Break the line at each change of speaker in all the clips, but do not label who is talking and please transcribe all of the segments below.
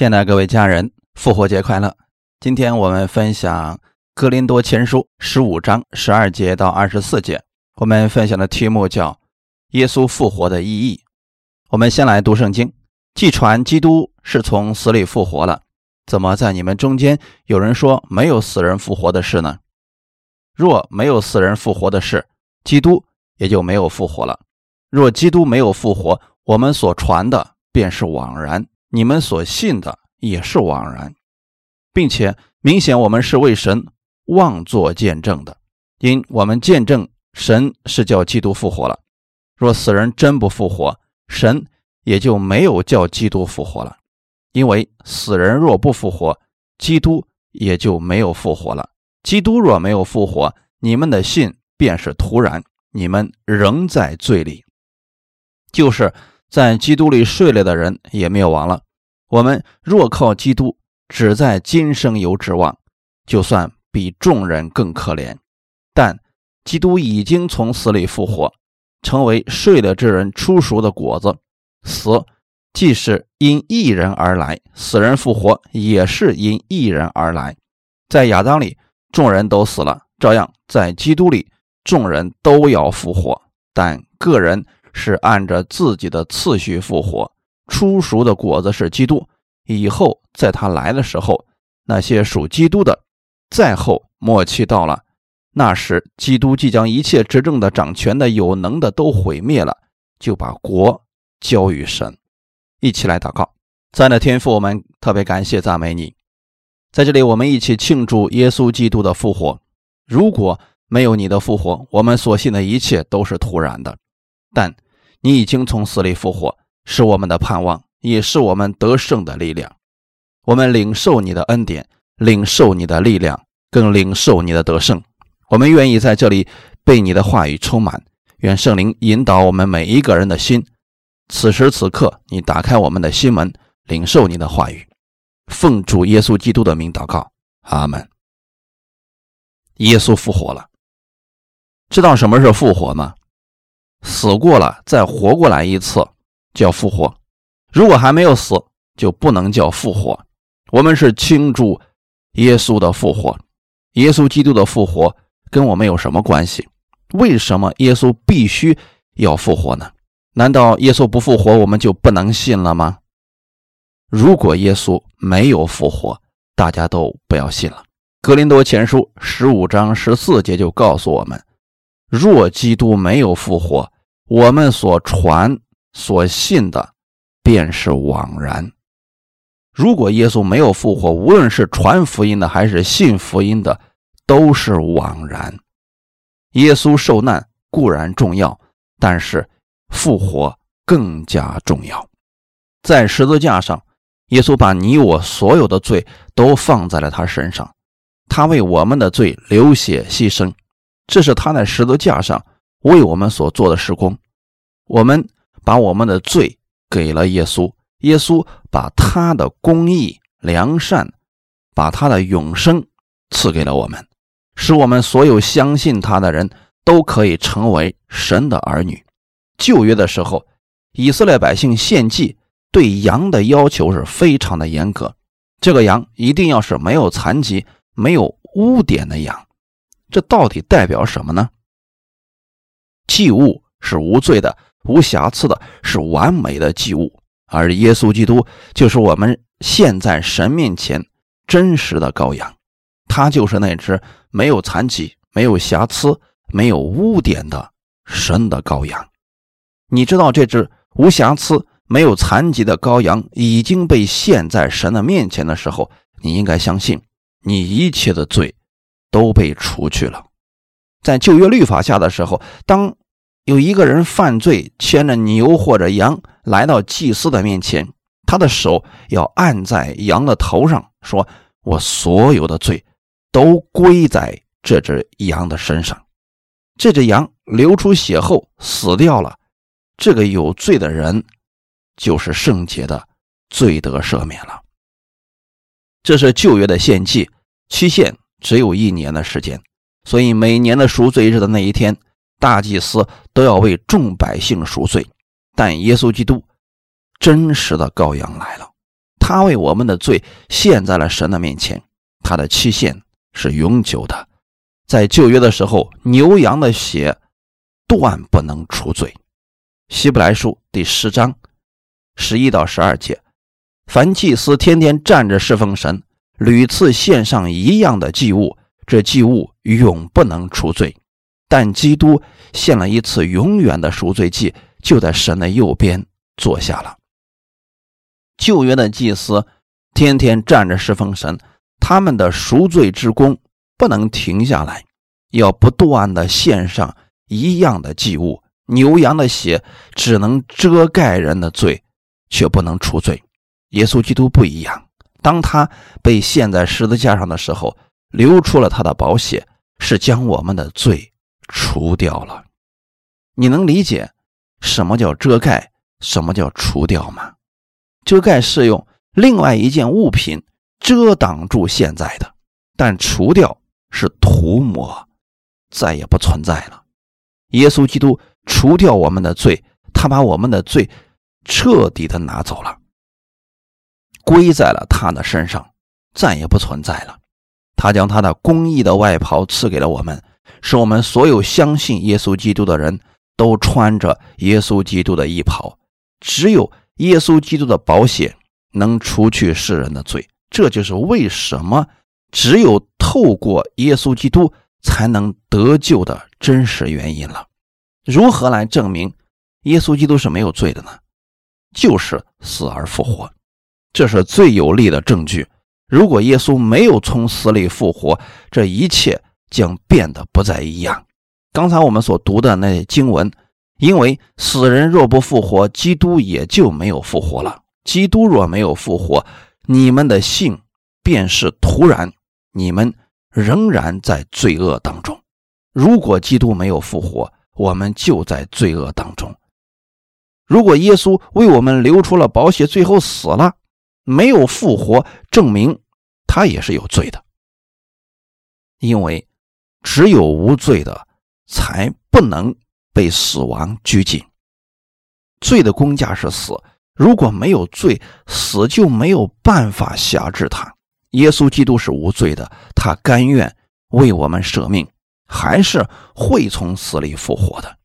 亲爱的各位家人，复活节快乐！今天我们分享《哥林多前书》十五章十二节到二十四节。我们分享的题目叫“耶稣复活的意义”。我们先来读圣经：既传基督是从死里复活了，怎么在你们中间有人说没有死人复活的事呢？若没有死人复活的事，基督也就没有复活了。若基督没有复活，我们所传的便是枉然。你们所信的也是枉然，并且明显我们是为神妄作见证的，因我们见证神是叫基督复活了。若死人真不复活，神也就没有叫基督复活了。因为死人若不复活，基督也就没有复活了。基督若没有复活，你们的信便是徒然，你们仍在罪里，就是。在基督里睡了的人也灭亡了。我们若靠基督，只在今生有指望，就算比众人更可怜。但基督已经从死里复活，成为睡了之人出熟的果子。死既是因一人而来，死人复活也是因一人而来。在亚当里，众人都死了，照样在基督里，众人都要复活，但个人。是按着自己的次序复活，出熟的果子是基督。以后在他来的时候，那些属基督的，再后末期到了，那时基督即将一切执政的、掌权的、有能的都毁灭了，就把国交于神。一起来祷告，在那天父，我们特别感谢赞美你，在这里我们一起庆祝耶稣基督的复活。如果没有你的复活，我们所信的一切都是徒然的。但你已经从死里复活，是我们的盼望，也是我们得胜的力量。我们领受你的恩典，领受你的力量，更领受你的得胜。我们愿意在这里被你的话语充满。愿圣灵引导我们每一个人的心。此时此刻，你打开我们的心门，领受你的话语。奉主耶稣基督的名祷告，阿门。耶稣复活了，知道什么是复活吗？死过了，再活过来一次叫复活；如果还没有死，就不能叫复活。我们是庆祝耶稣的复活，耶稣基督的复活跟我们有什么关系？为什么耶稣必须要复活呢？难道耶稣不复活，我们就不能信了吗？如果耶稣没有复活，大家都不要信了。格林多前书十五章十四节就告诉我们。若基督没有复活，我们所传、所信的便是枉然。如果耶稣没有复活，无论是传福音的还是信福音的，都是枉然。耶稣受难固然重要，但是复活更加重要。在十字架上，耶稣把你我所有的罪都放在了他身上，他为我们的罪流血牺牲。这是他在十字架上为我们所做的施工。我们把我们的罪给了耶稣，耶稣把他的公义、良善，把他的永生赐给了我们，使我们所有相信他的人都可以成为神的儿女。旧约的时候，以色列百姓献祭对羊的要求是非常的严格，这个羊一定要是没有残疾、没有污点的羊。这到底代表什么呢？祭物是无罪的、无瑕疵的，是完美的祭物，而耶稣基督就是我们现在神面前真实的羔羊，他就是那只没有残疾、没有瑕疵、没有污点的神的羔羊。你知道这只无瑕疵、没有残疾的羔羊已经被献在神的面前的时候，你应该相信，你一切的罪。都被除去了。在旧约律法下的时候，当有一个人犯罪，牵着牛或者羊来到祭司的面前，他的手要按在羊的头上，说：“我所有的罪都归在这只羊的身上。”这只羊流出血后死掉了，这个有罪的人就是圣洁的，罪得赦免了。这是旧约的献祭期限。只有一年的时间，所以每年的赎罪日的那一天，大祭司都要为众百姓赎罪。但耶稣基督真实的羔羊来了，他为我们的罪献在了神的面前，他的期限是永久的。在旧约的时候，牛羊的血断不能除罪。希伯来书第十章十一到十二节，凡祭司天天站着侍奉神，屡次献上一样的祭物，这祭物永不能除罪。但基督献了一次永远的赎罪祭，就在神的右边坐下了。旧约的祭司天天站着侍奉神，他们的赎罪之功不能停下来，要不断的献上一样的祭物。牛羊的血只能遮盖人的罪，却不能除罪。耶稣基督不一样，当他被献在十字架上的时候，流出了他的宝血，是将我们的罪除掉了。你能理解什么叫遮盖，什么叫除掉吗？遮盖是用另外一件物品遮挡住现在的，但除掉是涂抹，再也不存在了。耶稣基督。除掉我们的罪，他把我们的罪彻底的拿走了，归在了他的身上，再也不存在了。他将他的公义的外袍赐给了我们，使我们所有相信耶稣基督的人都穿着耶稣基督的衣袍。只有耶稣基督的宝血能除去世人的罪，这就是为什么只有透过耶稣基督才能得救的真实原因了。如何来证明耶稣基督是没有罪的呢？就是死而复活，这是最有力的证据。如果耶稣没有从死里复活，这一切将变得不再一样。刚才我们所读的那经文，因为死人若不复活，基督也就没有复活了。基督若没有复活，你们的信便是徒然，你们仍然在罪恶当中。如果基督没有复活，我们就在罪恶当中。如果耶稣为我们流出了宝血，最后死了，没有复活，证明他也是有罪的。因为只有无罪的，才不能被死亡拘禁。罪的公价是死，如果没有罪，死就没有办法辖制他。耶稣基督是无罪的，他甘愿为我们舍命。还是会从死里复活的，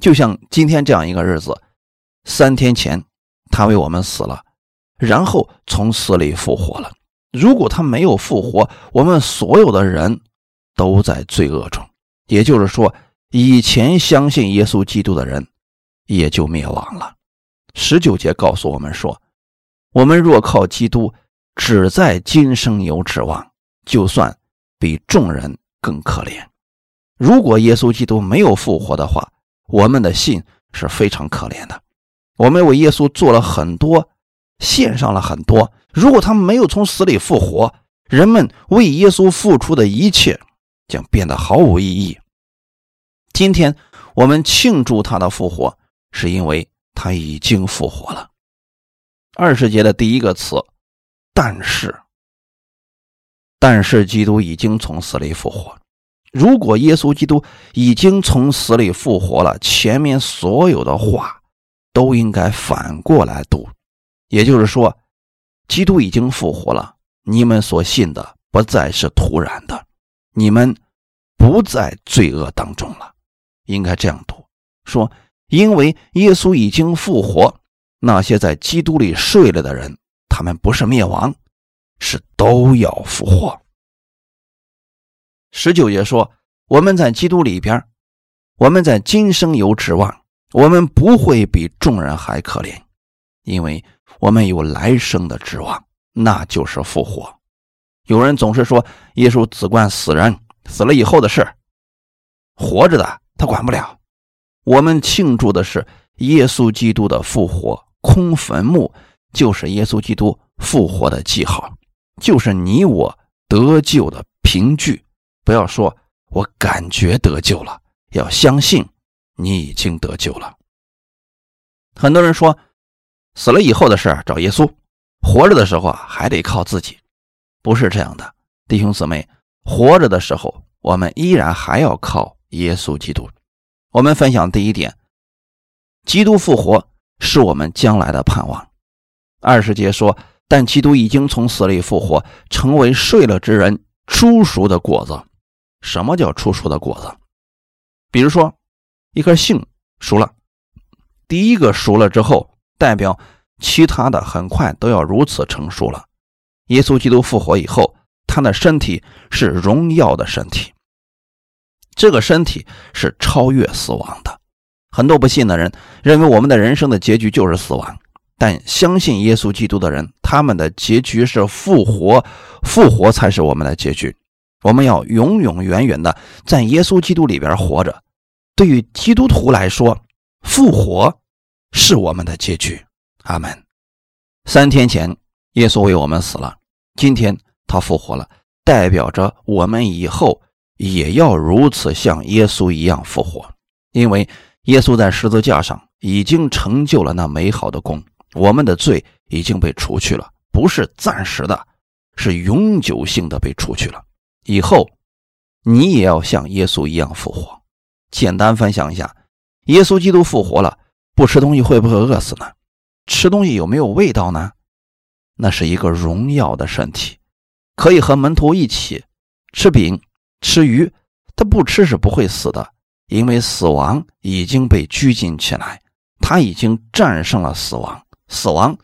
就像今天这样一个日子，三天前他为我们死了，然后从死里复活了。如果他没有复活，我们所有的人都在罪恶中，也就是说，以前相信耶稣基督的人也就灭亡了。十九节告诉我们说，我们若靠基督，只在今生有指望，就算比众人更可怜。如果耶稣基督没有复活的话，我们的信是非常可怜的。我们为耶稣做了很多，献上了很多。如果他没有从死里复活，人们为耶稣付出的一切将变得毫无意义。今天我们庆祝他的复活，是因为他已经复活了。二十节的第一个词，但是，但是基督已经从死里复活。如果耶稣基督已经从死里复活了，前面所有的话都应该反过来读，也就是说，基督已经复活了，你们所信的不再是突然的，你们不在罪恶当中了，应该这样读：说，因为耶稣已经复活，那些在基督里睡了的人，他们不是灭亡，是都要复活。十九节说：“我们在基督里边，我们在今生有指望，我们不会比众人还可怜，因为我们有来生的指望，那就是复活。”有人总是说耶稣只管死人，死了以后的事，活着的他管不了。我们庆祝的是耶稣基督的复活，空坟墓就是耶稣基督复活的记号，就是你我得救的凭据。不要说“我感觉得救了”，要相信你已经得救了。很多人说，死了以后的事找耶稣，活着的时候啊还得靠自己，不是这样的，弟兄姊妹，活着的时候我们依然还要靠耶稣基督。我们分享第一点，基督复活是我们将来的盼望。二十节说，但基督已经从死里复活，成为睡了之人初熟的果子。什么叫初熟的果子？比如说，一颗杏熟了，第一个熟了之后，代表其他的很快都要如此成熟了。耶稣基督复活以后，他的身体是荣耀的身体，这个身体是超越死亡的。很多不信的人认为我们的人生的结局就是死亡，但相信耶稣基督的人，他们的结局是复活，复活才是我们的结局。我们要永永远远的在耶稣基督里边活着。对于基督徒来说，复活是我们的结局。阿门。三天前，耶稣为我们死了，今天他复活了，代表着我们以后也要如此像耶稣一样复活。因为耶稣在十字架上已经成就了那美好的功，我们的罪已经被除去了，不是暂时的，是永久性的被除去了。以后，你也要像耶稣一样复活。简单分享一下，耶稣基督复活了，不吃东西会不会饿死呢？吃东西有没有味道呢？那是一个荣耀的身体，可以和门徒一起吃饼、吃鱼。他不吃是不会死的，因为死亡已经被拘禁起来，他已经战胜了死亡，死亡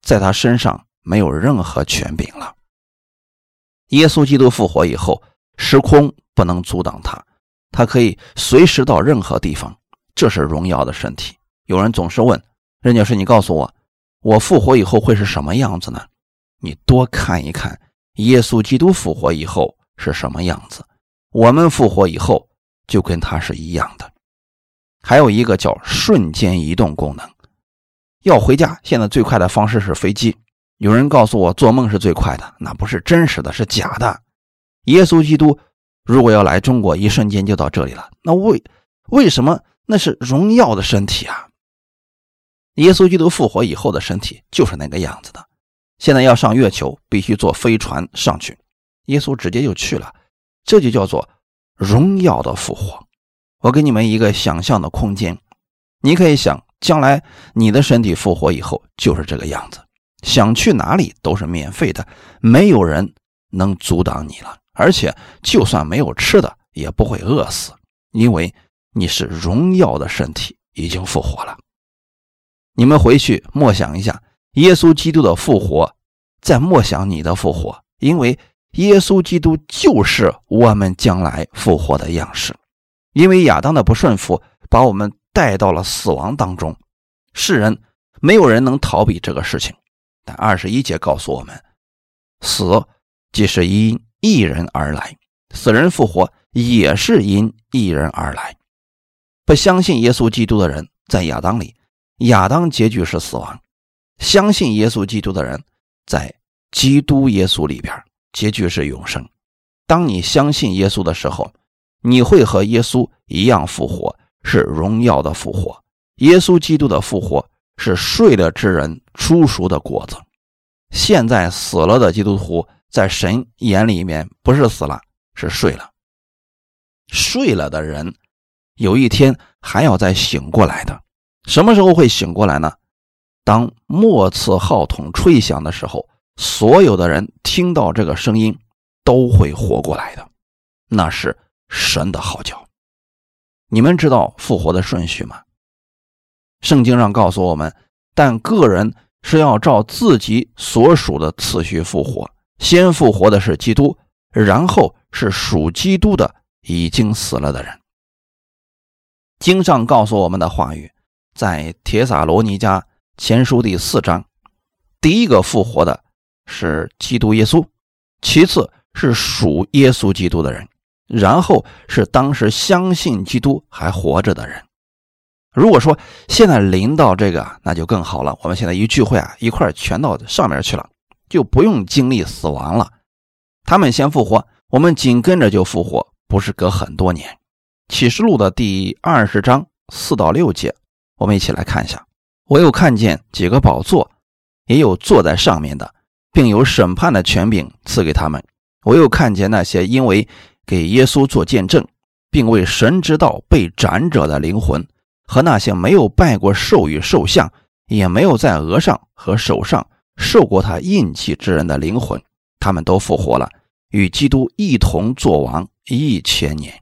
在他身上没有任何权柄了。耶稣基督复活以后，时空不能阻挡他，他可以随时到任何地方。这是荣耀的身体。有人总是问任教师：“你告诉我，我复活以后会是什么样子呢？”你多看一看耶稣基督复活以后是什么样子，我们复活以后就跟他是一样的。还有一个叫瞬间移动功能。要回家，现在最快的方式是飞机。有人告诉我，做梦是最快的，那不是真实的，是假的。耶稣基督如果要来中国，一瞬间就到这里了。那为为什么那是荣耀的身体啊？耶稣基督复活以后的身体就是那个样子的。现在要上月球，必须坐飞船上去，耶稣直接就去了，这就叫做荣耀的复活。我给你们一个想象的空间，你可以想，将来你的身体复活以后就是这个样子。想去哪里都是免费的，没有人能阻挡你了。而且，就算没有吃的，也不会饿死，因为你是荣耀的身体已经复活了。你们回去默想一下耶稣基督的复活，再默想你的复活，因为耶稣基督就是我们将来复活的样式。因为亚当的不顺服，把我们带到了死亡当中，世人没有人能逃避这个事情。但二十一节告诉我们，死即是因一人而来，死人复活也是因一人而来。不相信耶稣基督的人，在亚当里，亚当结局是死亡；相信耶稣基督的人，在基督耶稣里边，结局是永生。当你相信耶稣的时候，你会和耶稣一样复活，是荣耀的复活。耶稣基督的复活。是睡了之人出熟的果子。现在死了的基督徒，在神眼里面不是死了，是睡了。睡了的人，有一天还要再醒过来的。什么时候会醒过来呢？当末次号筒吹响的时候，所有的人听到这个声音，都会活过来的。那是神的号角。你们知道复活的顺序吗？圣经上告诉我们，但个人是要照自己所属的次序复活。先复活的是基督，然后是属基督的已经死了的人。经上告诉我们的话语，在铁撒罗尼迦前书第四章，第一个复活的是基督耶稣，其次是属耶稣基督的人，然后是当时相信基督还活着的人。如果说现在临到这个，那就更好了。我们现在一聚会啊，一块全到上面去了，就不用经历死亡了。他们先复活，我们紧跟着就复活，不是隔很多年。启示录的第二十章四到六节，我们一起来看一下。我又看见几个宝座，也有坐在上面的，并有审判的权柄赐给他们。我又看见那些因为给耶稣做见证，并为神之道被斩者的灵魂。和那些没有拜过兽与兽像，也没有在额上和手上受过他印记之人的灵魂，他们都复活了，与基督一同作王一千年。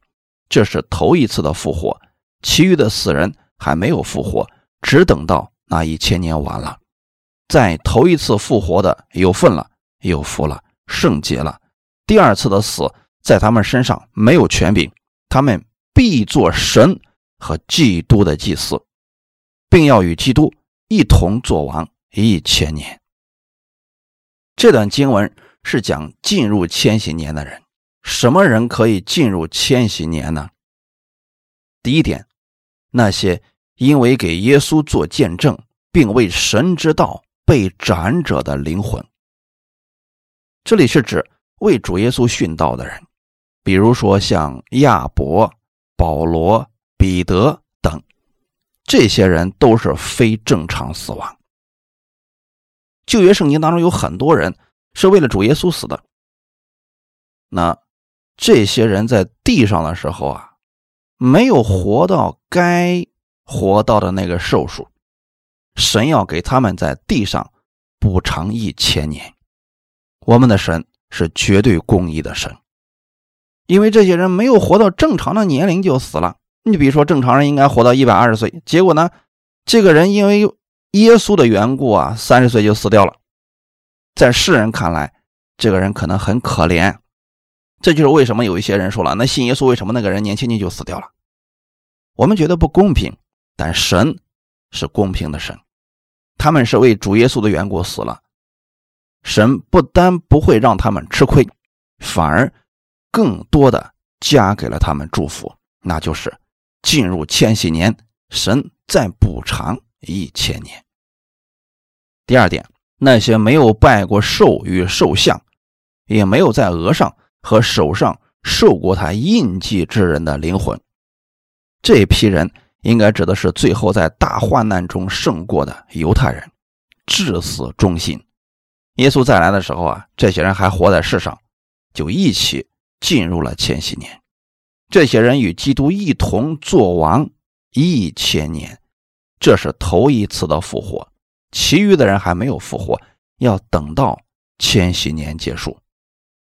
这是头一次的复活，其余的死人还没有复活，只等到那一千年完了，在头一次复活的有份了，有福了，圣洁了。第二次的死在他们身上没有权柄，他们必做神和基督的祭司，并要与基督一同作王一千年。这段经文是讲进入千禧年的人。什么人可以进入千禧年呢？第一点，那些因为给耶稣做见证，并为神之道被斩者的灵魂。这里是指为主耶稣殉道的人，比如说像亚伯、保罗、彼得等，这些人都是非正常死亡。旧约圣经当中有很多人是为了主耶稣死的，那。这些人在地上的时候啊，没有活到该活到的那个寿数，神要给他们在地上补偿一千年。我们的神是绝对公义的神，因为这些人没有活到正常的年龄就死了。你比如说，正常人应该活到一百二十岁，结果呢，这个人因为耶稣的缘故啊，三十岁就死掉了。在世人看来，这个人可能很可怜。这就是为什么有一些人说了，那信耶稣为什么那个人年轻轻就死掉了？我们觉得不公平，但神是公平的神，他们是为主耶稣的缘故死了，神不但不会让他们吃亏，反而更多的加给了他们祝福，那就是进入千禧年，神再补偿一千年。第二点，那些没有拜过兽与兽像，也没有在额上。和手上受过他印记之人的灵魂，这批人应该指的是最后在大患难中胜过的犹太人，至死忠心。耶稣再来的时候啊，这些人还活在世上，就一起进入了千禧年。这些人与基督一同作王一千年，这是头一次的复活。其余的人还没有复活，要等到千禧年结束。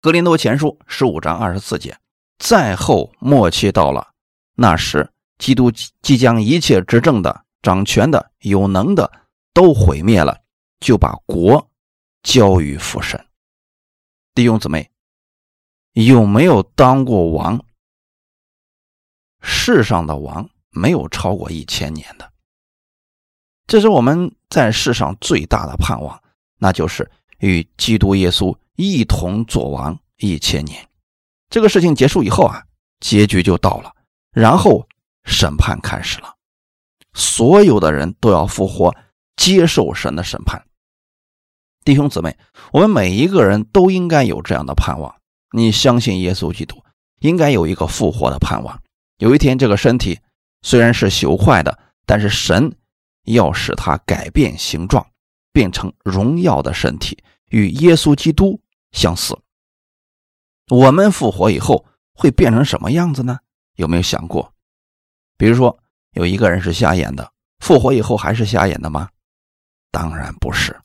格林多前书十五章二十四节，再后末期到了，那时基督即将一切执政的、掌权的、有能的都毁灭了，就把国交于父神。弟兄姊妹，有没有当过王？世上的王没有超过一千年的，这是我们在世上最大的盼望，那就是与基督耶稣。一同做王一千年，这个事情结束以后啊，结局就到了，然后审判开始了，所有的人都要复活，接受神的审判。弟兄姊妹，我们每一个人都应该有这样的盼望。你相信耶稣基督，应该有一个复活的盼望。有一天，这个身体虽然是朽坏的，但是神要使它改变形状，变成荣耀的身体，与耶稣基督。相似，我们复活以后会变成什么样子呢？有没有想过？比如说，有一个人是瞎眼的，复活以后还是瞎眼的吗？当然不是。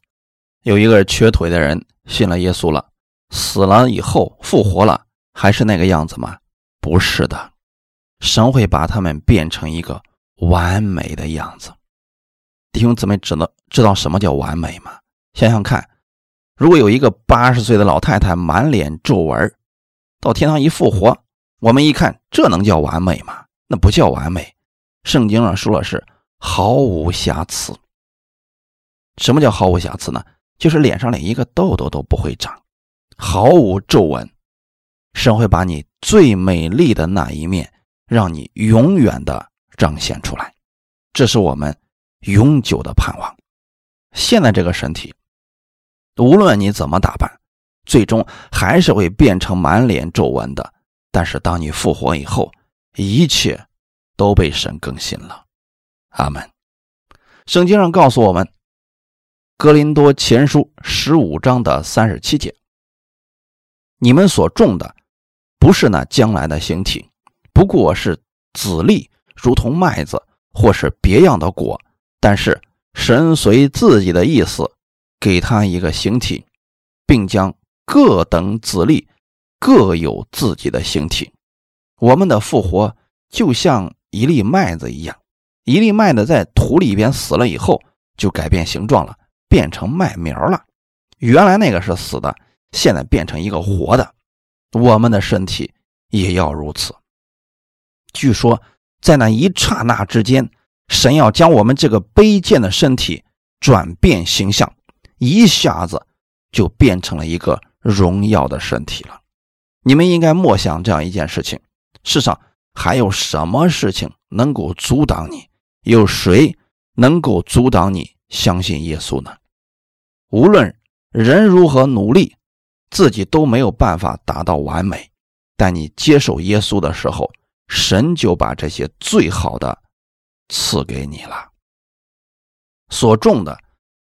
有一个瘸腿的人信了耶稣了，死了以后复活了，还是那个样子吗？不是的，神会把他们变成一个完美的样子。弟兄姊妹，知道知道什么叫完美吗？想想看。如果有一个八十岁的老太太满脸皱纹，到天堂一复活，我们一看，这能叫完美吗？那不叫完美。圣经上说的是毫无瑕疵。什么叫毫无瑕疵呢？就是脸上连一个痘痘都不会长，毫无皱纹。神会把你最美丽的那一面，让你永远的彰显出来，这是我们永久的盼望。现在这个身体。无论你怎么打扮，最终还是会变成满脸皱纹的。但是当你复活以后，一切都被神更新了。阿门。圣经上告诉我们，《格林多前书》十五章的三十七节：“你们所种的，不是那将来的形体，不过是籽粒，如同麦子，或是别样的果。但是神随自己的意思。”给他一个形体，并将各等子粒各有自己的形体。我们的复活就像一粒麦子一样，一粒麦子在土里边死了以后就改变形状了，变成麦苗了。原来那个是死的，现在变成一个活的。我们的身体也要如此。据说，在那一刹那之间，神要将我们这个卑贱的身体转变形象，一下子就变成了一个荣耀的身体了。你们应该默想这样一件事情：世上还有什么事情能够阻挡你？有谁能够阻挡你相信耶稣呢？无论人如何努力。自己都没有办法达到完美，但你接受耶稣的时候，神就把这些最好的赐给你了。所种的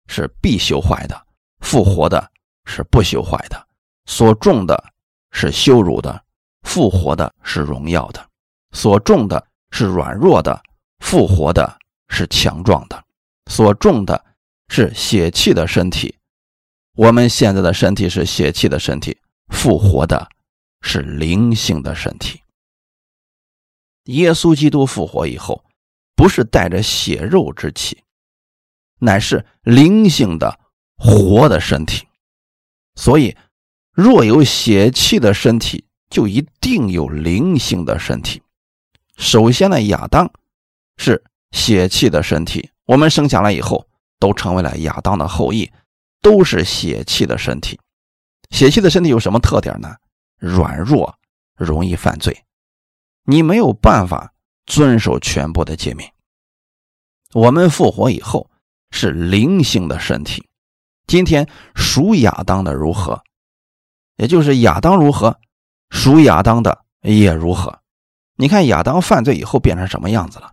是必修坏的，复活的是不修坏的；所种的是羞辱的，复活的是荣耀的；所种的是软弱的，复活的是强壮的；所种的是血气的身体。我们现在的身体是血气的身体，复活的是灵性的身体。耶稣基督复活以后，不是带着血肉之气，乃是灵性的活的身体。所以，若有血气的身体，就一定有灵性的身体。首先呢，亚当是血气的身体，我们生下来以后，都成为了亚当的后裔。都是血气的身体，血气的身体有什么特点呢？软弱，容易犯罪，你没有办法遵守全部的诫命。我们复活以后是灵性的身体，今天属亚当的如何，也就是亚当如何，属亚当的也如何。你看亚当犯罪以后变成什么样子了？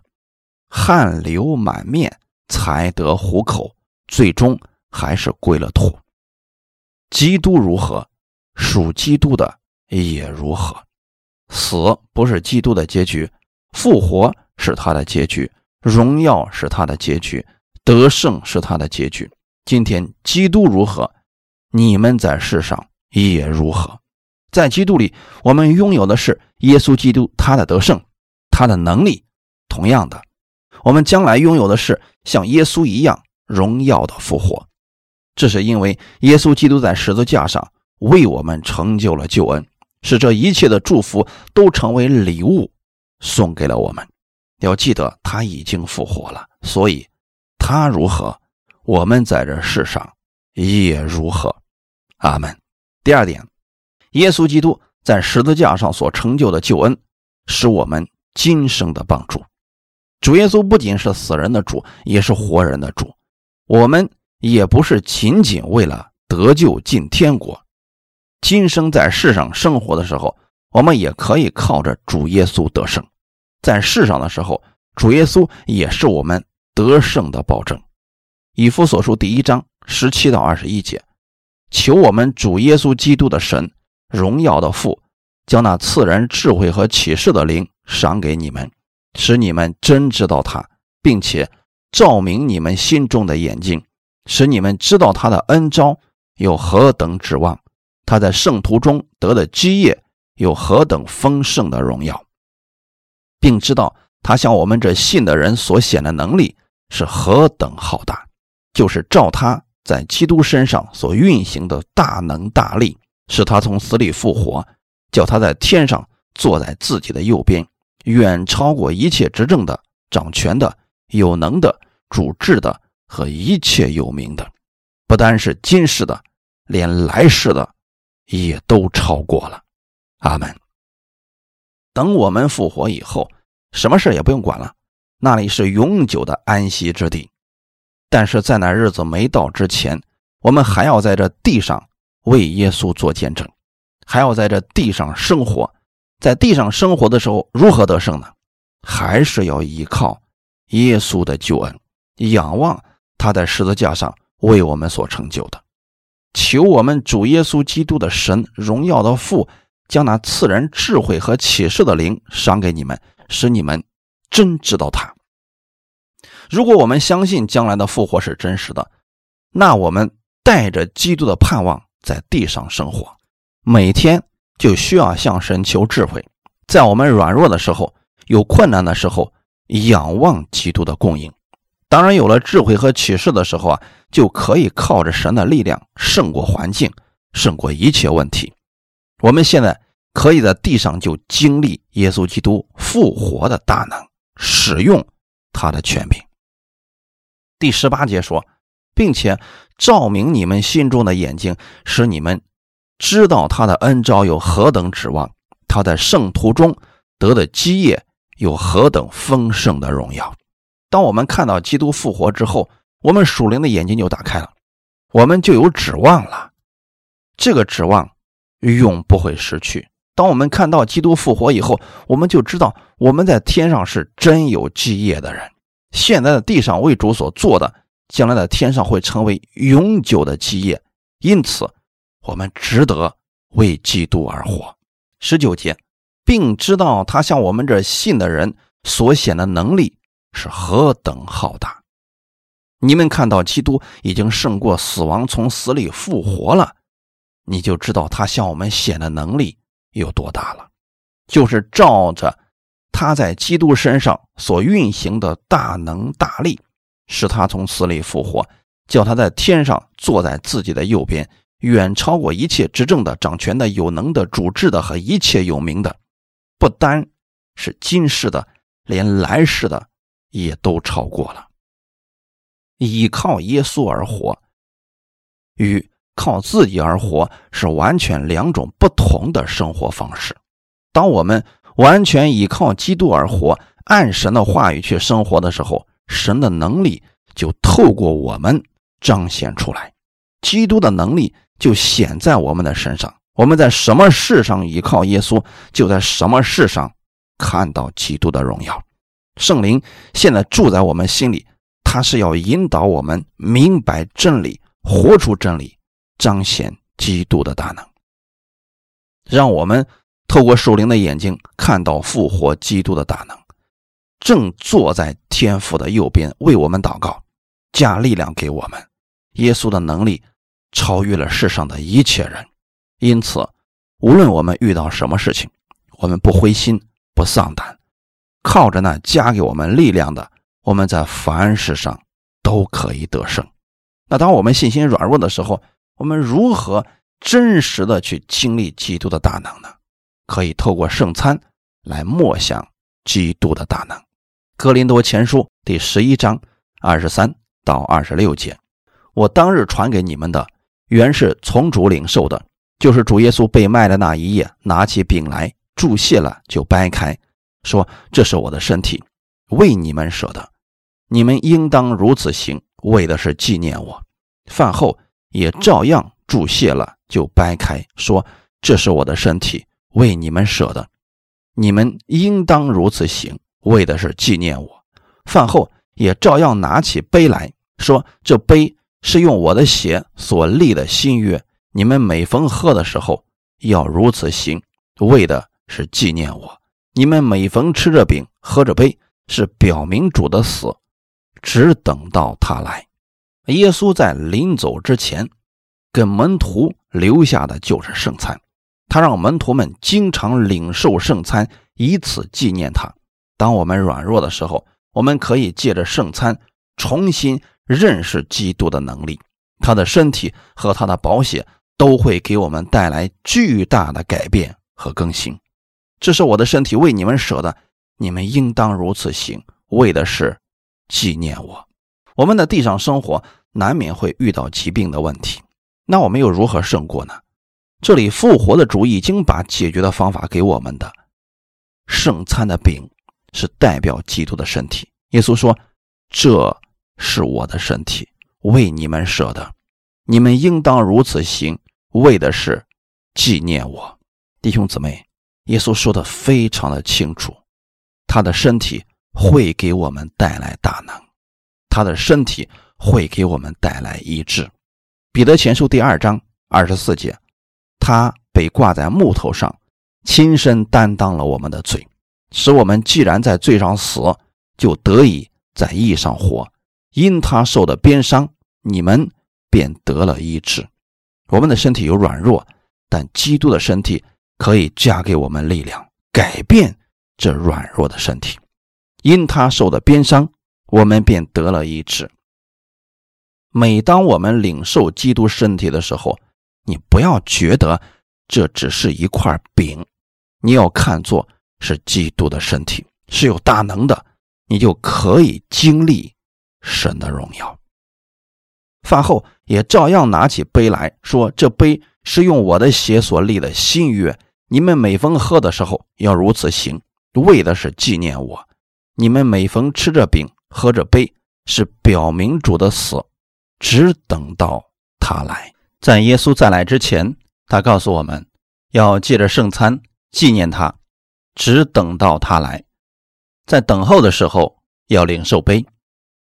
汗流满面才得糊口，最终。还是归了土。基督如何，属基督的也如何。死不是基督的结局，复活是他的结局，荣耀是他的结局，得胜是他的结局。今天基督如何，你们在世上也如何。在基督里，我们拥有的是耶稣基督他的得胜，他的能力。同样的，我们将来拥有的是像耶稣一样荣耀的复活。这是因为耶稣基督在十字架上为我们成就了救恩，使这一切的祝福都成为礼物送给了我们。要记得他已经复活了，所以他如何，我们在这世上也如何。阿门。第二点，耶稣基督在十字架上所成就的救恩，是我们今生的帮助。主耶稣不仅是死人的主，也是活人的主。我们。也不是仅仅为了得救进天国，今生在世上生活的时候，我们也可以靠着主耶稣得胜。在世上的时候，主耶稣也是我们得胜的保证。以弗所书第一章十七到二十一节，求我们主耶稣基督的神荣耀的父，将那赐人智慧和启示的灵赏给你们，使你们真知道他，并且照明你们心中的眼睛。使你们知道他的恩招有何等指望，他在圣徒中得的基业有何等丰盛的荣耀，并知道他向我们这信的人所显的能力是何等浩大，就是照他在基督身上所运行的大能大力，使他从死里复活，叫他在天上坐在自己的右边，远超过一切执政的、掌权的、有能的、主治的。和一切有名的，不单是今世的，连来世的也都超过了。阿门。等我们复活以后，什么事也不用管了，那里是永久的安息之地。但是在那日子没到之前，我们还要在这地上为耶稣做见证，还要在这地上生活。在地上生活的时候，如何得胜呢？还是要依靠耶稣的救恩，仰望。他在十字架上为我们所成就的，求我们主耶稣基督的神荣耀的父，将那赐人智慧和启示的灵赏给你们，使你们真知道他。如果我们相信将来的复活是真实的，那我们带着基督的盼望在地上生活，每天就需要向神求智慧，在我们软弱的时候、有困难的时候，仰望基督的供应。当然，有了智慧和启示的时候啊，就可以靠着神的力量胜过环境，胜过一切问题。我们现在可以在地上就经历耶稣基督复活的大能，使用他的权柄。第十八节说，并且。照明你们心中的眼睛，使你们知道他的恩招有何等指望，他在圣徒中得的基业有何等丰盛的荣耀。当我们看到基督复活之后，我们属灵的眼睛就打开了，我们就有指望了。这个指望永不会失去。当我们看到基督复活以后，我们就知道我们在天上是真有基业的人。现在的地上为主所做的。将来的天上会成为永久的基业，因此我们值得为基督而活。十九节，并知道他向我们这信的人所显的能力是何等浩大。你们看到基督已经胜过死亡，从死里复活了，你就知道他向我们显的能力有多大了。就是照着他在基督身上所运行的大能大力。使他从死里复活，叫他在天上坐在自己的右边，远超过一切执政的、掌权的、有能的、主治的和一切有名的，不单是今世的，连来世的也都超过了。依靠耶稣而活，与靠自己而活是完全两种不同的生活方式。当我们完全依靠基督而活，按神的话语去生活的时候，神的能力就透过我们彰显出来，基督的能力就显在我们的身上。我们在什么事上依靠耶稣，就在什么事上看到基督的荣耀。圣灵现在住在我们心里，他是要引导我们明白真理，活出真理，彰显基督的大能，让我们透过属灵的眼睛看到复活基督的大能。正坐在天父的右边为我们祷告，加力量给我们。耶稣的能力超越了世上的一切人，因此，无论我们遇到什么事情，我们不灰心不丧胆，靠着那加给我们力量的，我们在凡事上都可以得胜。那当我们信心软弱的时候，我们如何真实的去经历基督的大能呢？可以透过圣餐来默想基督的大能。格林多前书第十一章二十三到二十六节，我当日传给你们的，原是从主领受的，就是主耶稣被卖的那一夜，拿起饼来，注谢了，就掰开，说：“这是我的身体，为你们舍的，你们应当如此行，为的是纪念我。”饭后也照样注谢了，就掰开，说：“这是我的身体，为你们舍的，你们应当如此行。”为的是纪念我，饭后也照样拿起杯来说：“这杯是用我的血所立的新约，你们每逢喝的时候要如此行，为的是纪念我。你们每逢吃着饼、喝着杯，是表明主的死，只等到他来。”耶稣在临走之前，跟门徒留下的就是圣餐，他让门徒们经常领受圣餐，以此纪念他。当我们软弱的时候，我们可以借着圣餐重新认识基督的能力，他的身体和他的宝血都会给我们带来巨大的改变和更新。这是我的身体为你们舍的，你们应当如此行，为的是纪念我。我们的地上生活难免会遇到疾病的问题，那我们又如何胜过呢？这里复活的主已经把解决的方法给我们的，圣餐的饼。是代表基督的身体。耶稣说：“这是我的身体，为你们舍的，你们应当如此行，为的是纪念我。”弟兄姊妹，耶稣说的非常的清楚，他的身体会给我们带来大能，他的身体会给我们带来医治。彼得前书第二章二十四节，他被挂在木头上，亲身担当了我们的罪。使我们既然在罪上死，就得以在义上活。因他受的鞭伤，你们便得了医治。我们的身体有软弱，但基督的身体可以加给我们力量，改变这软弱的身体。因他受的鞭伤，我们便得了医治。每当我们领受基督身体的时候，你不要觉得这只是一块饼，你要看作是基督的身体，是有大能的，你就可以经历神的荣耀。饭后也照样拿起杯来说：“这杯是用我的血所立的新约，你们每逢喝的时候要如此行，为的是纪念我。你们每逢吃着饼、喝着杯，是表明主的死。”只等到他来，在耶稣再来之前，他告诉我们要借着圣餐纪念他。只等到他来，在等候的时候要领受杯，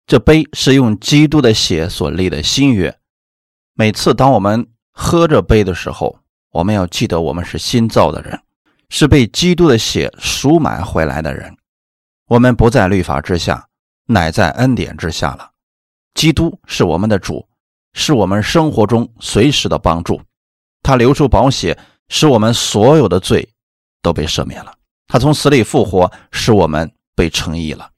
这杯是用基督的血所立的新约。每次当我们喝着杯的时候，我们要记得我们是新造的人，是被基督的血赎买回来的人。我们不在律法之下，乃在恩典之下了。基督是我们的主，是我们生活中随时的帮助。他流出宝血，使我们所有的罪都被赦免了。他从死里复活，使我们被称义了。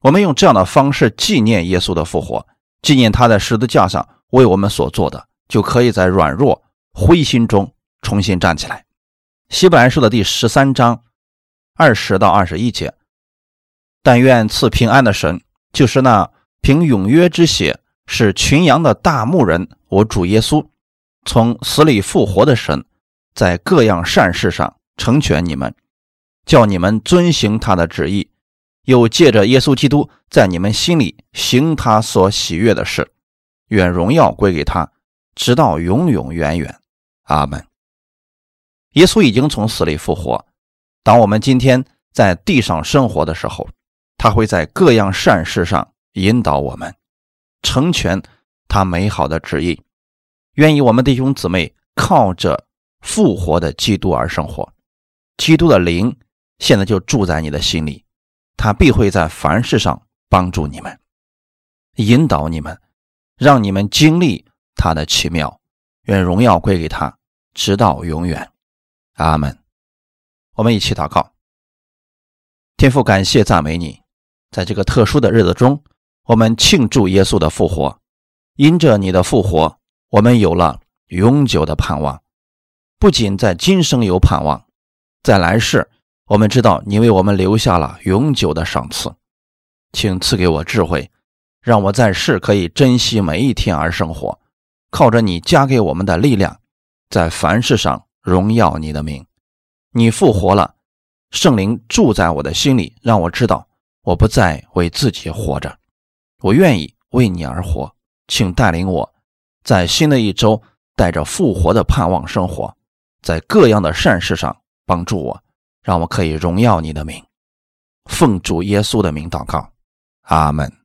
我们用这样的方式纪念耶稣的复活，纪念他在十字架上为我们所做的，就可以在软弱灰心中重新站起来。希伯来书的第十三章二十到二十一节：但愿赐平安的神，就是那。凭永约之血，使群羊的大牧人，我主耶稣，从死里复活的神，在各样善事上成全你们，叫你们遵行他的旨意，又借着耶稣基督在你们心里行他所喜悦的事，愿荣耀归给他，直到永永远远。阿门。耶稣已经从死里复活，当我们今天在地上生活的时候，他会在各样善事上。引导我们成全他美好的旨意，愿意我们弟兄姊妹靠着复活的基督而生活。基督的灵现在就住在你的心里，他必会在凡事上帮助你们，引导你们，让你们经历他的奇妙。愿荣耀归给他，直到永远。阿门。我们一起祷告，天父，感谢赞美你，在这个特殊的日子中。我们庆祝耶稣的复活，因着你的复活，我们有了永久的盼望。不仅在今生有盼望，在来世，我们知道你为我们留下了永久的赏赐。请赐给我智慧，让我在世可以珍惜每一天而生活，靠着你加给我们的力量，在凡事上荣耀你的名。你复活了，圣灵住在我的心里，让我知道我不再为自己活着。我愿意为你而活，请带领我，在新的一周带着复活的盼望生活，在各样的善事上帮助我，让我可以荣耀你的名，奉主耶稣的名祷告，阿门。